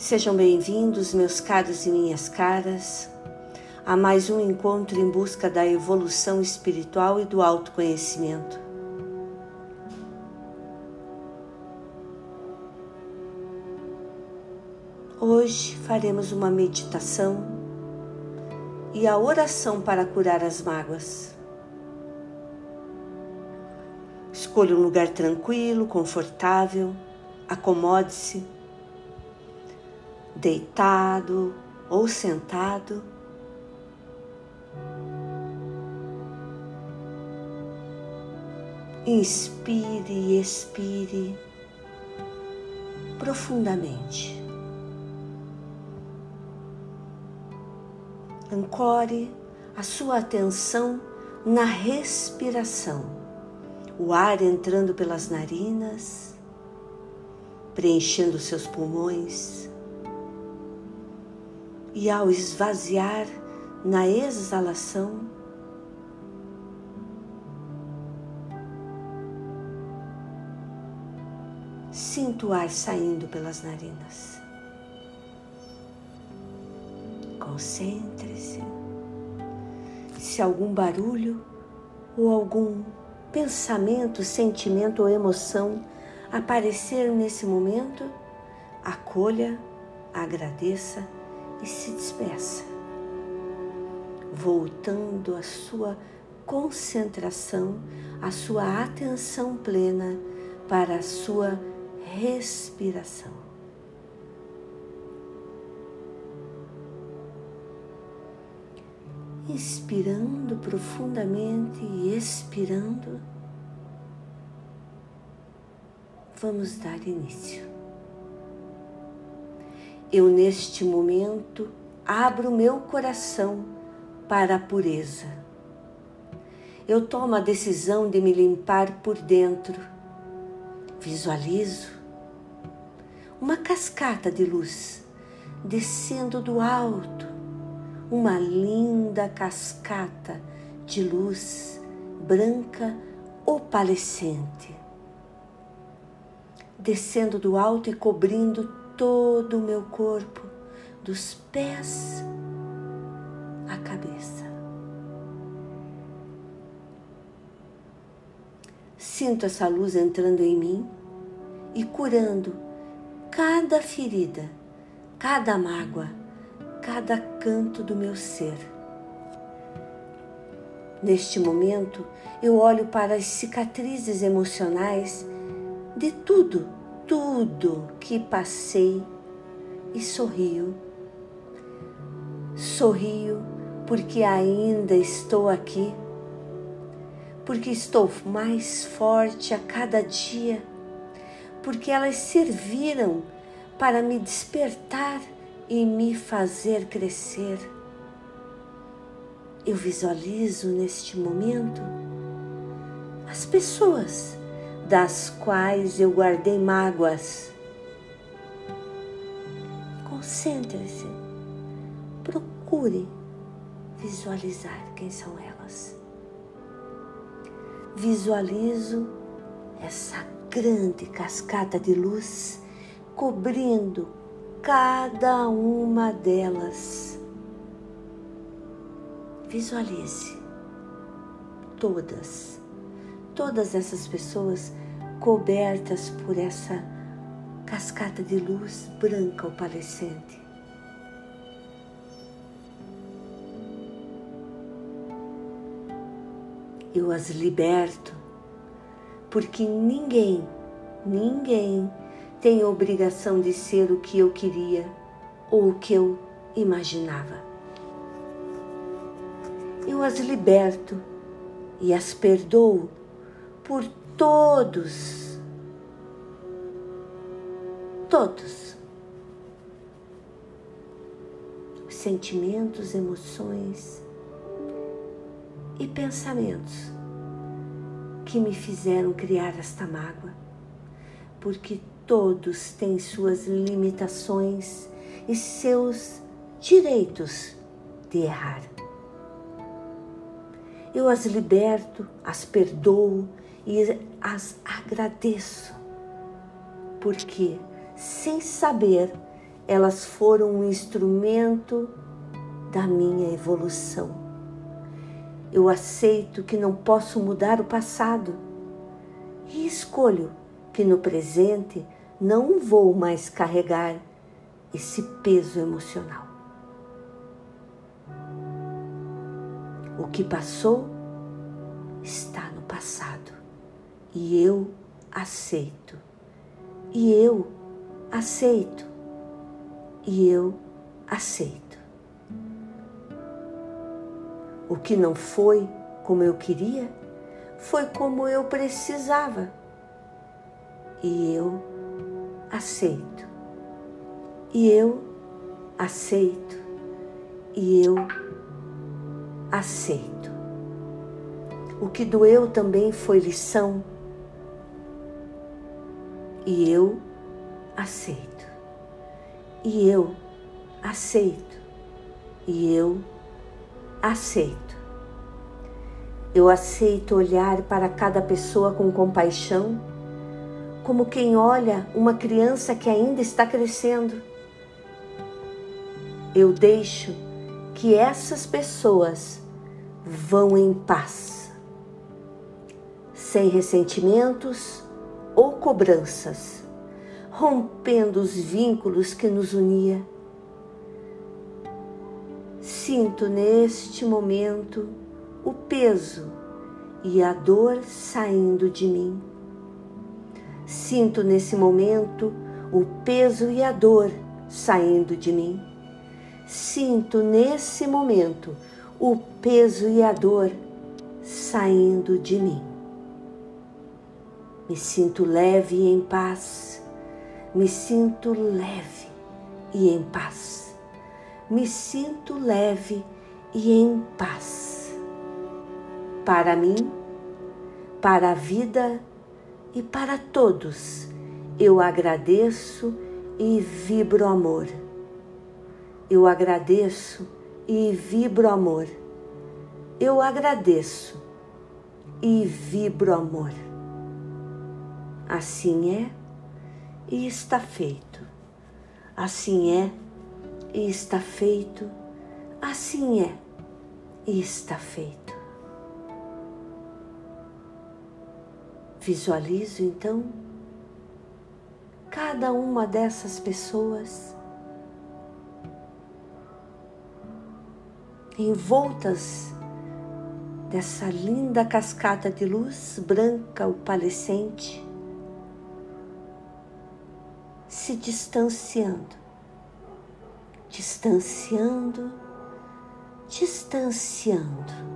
Sejam bem-vindos, meus caros e minhas caras, a mais um encontro em busca da evolução espiritual e do autoconhecimento. Hoje faremos uma meditação e a oração para curar as mágoas. Escolha um lugar tranquilo, confortável, acomode-se, deitado ou sentado. Inspire e expire profundamente. Ancore a sua atenção na respiração, o ar entrando pelas narinas, preenchendo seus pulmões, e ao esvaziar na exalação, sinto o ar saindo pelas narinas. Concentre-se. Se algum barulho ou algum pensamento, sentimento ou emoção aparecer nesse momento, acolha, agradeça e se despeça, voltando a sua concentração, a sua atenção plena para a sua respiração. inspirando profundamente e expirando, vamos dar início. Eu, neste momento, abro meu coração para a pureza. Eu tomo a decisão de me limpar por dentro. Visualizo uma cascata de luz descendo do alto uma linda cascata de luz branca opalescente, descendo do alto e cobrindo todo o meu corpo, dos pés à cabeça. Sinto essa luz entrando em mim e curando cada ferida, cada mágoa cada canto do meu ser. Neste momento, eu olho para as cicatrizes emocionais de tudo, tudo que passei e sorrio. Sorrio porque ainda estou aqui, porque estou mais forte a cada dia, porque elas serviram para me despertar e me fazer crescer. Eu visualizo neste momento as pessoas das quais eu guardei mágoas. Concentre-se, procure visualizar quem são elas. Visualizo essa grande cascata de luz cobrindo cada uma delas. Visualize todas, todas essas pessoas cobertas por essa cascata de luz branca opalescente. Eu as liberto, porque ninguém, ninguém tenho obrigação de ser o que eu queria ou o que eu imaginava. Eu as liberto e as perdoo por todos, todos os sentimentos, emoções e pensamentos que me fizeram criar esta mágoa, porque todos têm suas limitações e seus direitos de errar. Eu as liberto, as perdoo e as agradeço, porque sem saber elas foram um instrumento da minha evolução. Eu aceito que não posso mudar o passado e escolho que no presente não vou mais carregar esse peso emocional. O que passou está no passado e eu aceito. E eu aceito. E eu aceito. O que não foi como eu queria, foi como eu precisava. E eu aceito. E eu aceito. E eu aceito. O que doeu também foi lição. E eu aceito. E eu aceito. E eu aceito. Eu aceito olhar para cada pessoa com compaixão, como quem olha uma criança que ainda está crescendo. Eu deixo que essas pessoas vão em paz, sem ressentimentos ou cobranças, rompendo os vínculos que nos unia. Sinto neste momento o peso e a dor saindo de mim. Sinto nesse momento o peso e a dor saindo de mim. Sinto nesse momento o peso e a dor saindo de mim. Me sinto leve e em paz. Me sinto leve e em paz. Me sinto leve e em paz. Para mim, para a vida e para todos, eu agradeço e vibro amor. Eu agradeço e vibro amor. Eu agradeço e vibro amor. Assim é e está feito. Assim é e está feito. Assim é e está feito. Visualizo então cada uma dessas pessoas envoltas dessa linda cascata de luz branca opalescente, se distanciando, distanciando, distanciando.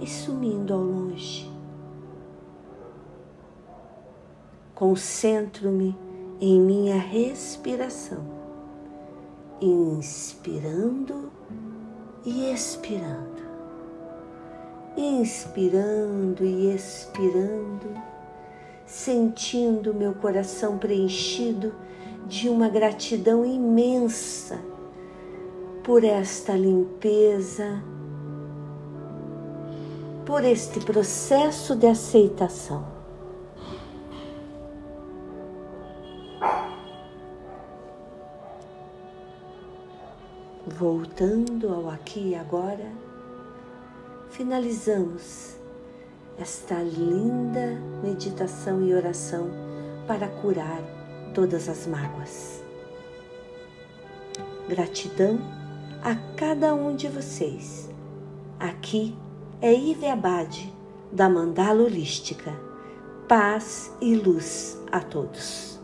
E sumindo ao longe. Concentro-me em minha respiração. Inspirando e expirando, inspirando e expirando, sentindo meu coração preenchido de uma gratidão imensa por esta limpeza, por este processo de aceitação. Voltando ao aqui e agora, finalizamos esta linda meditação e oração para curar todas as mágoas. Gratidão a cada um de vocês. Aqui é Ive Abade, da Mandala Holística. Paz e luz a todos.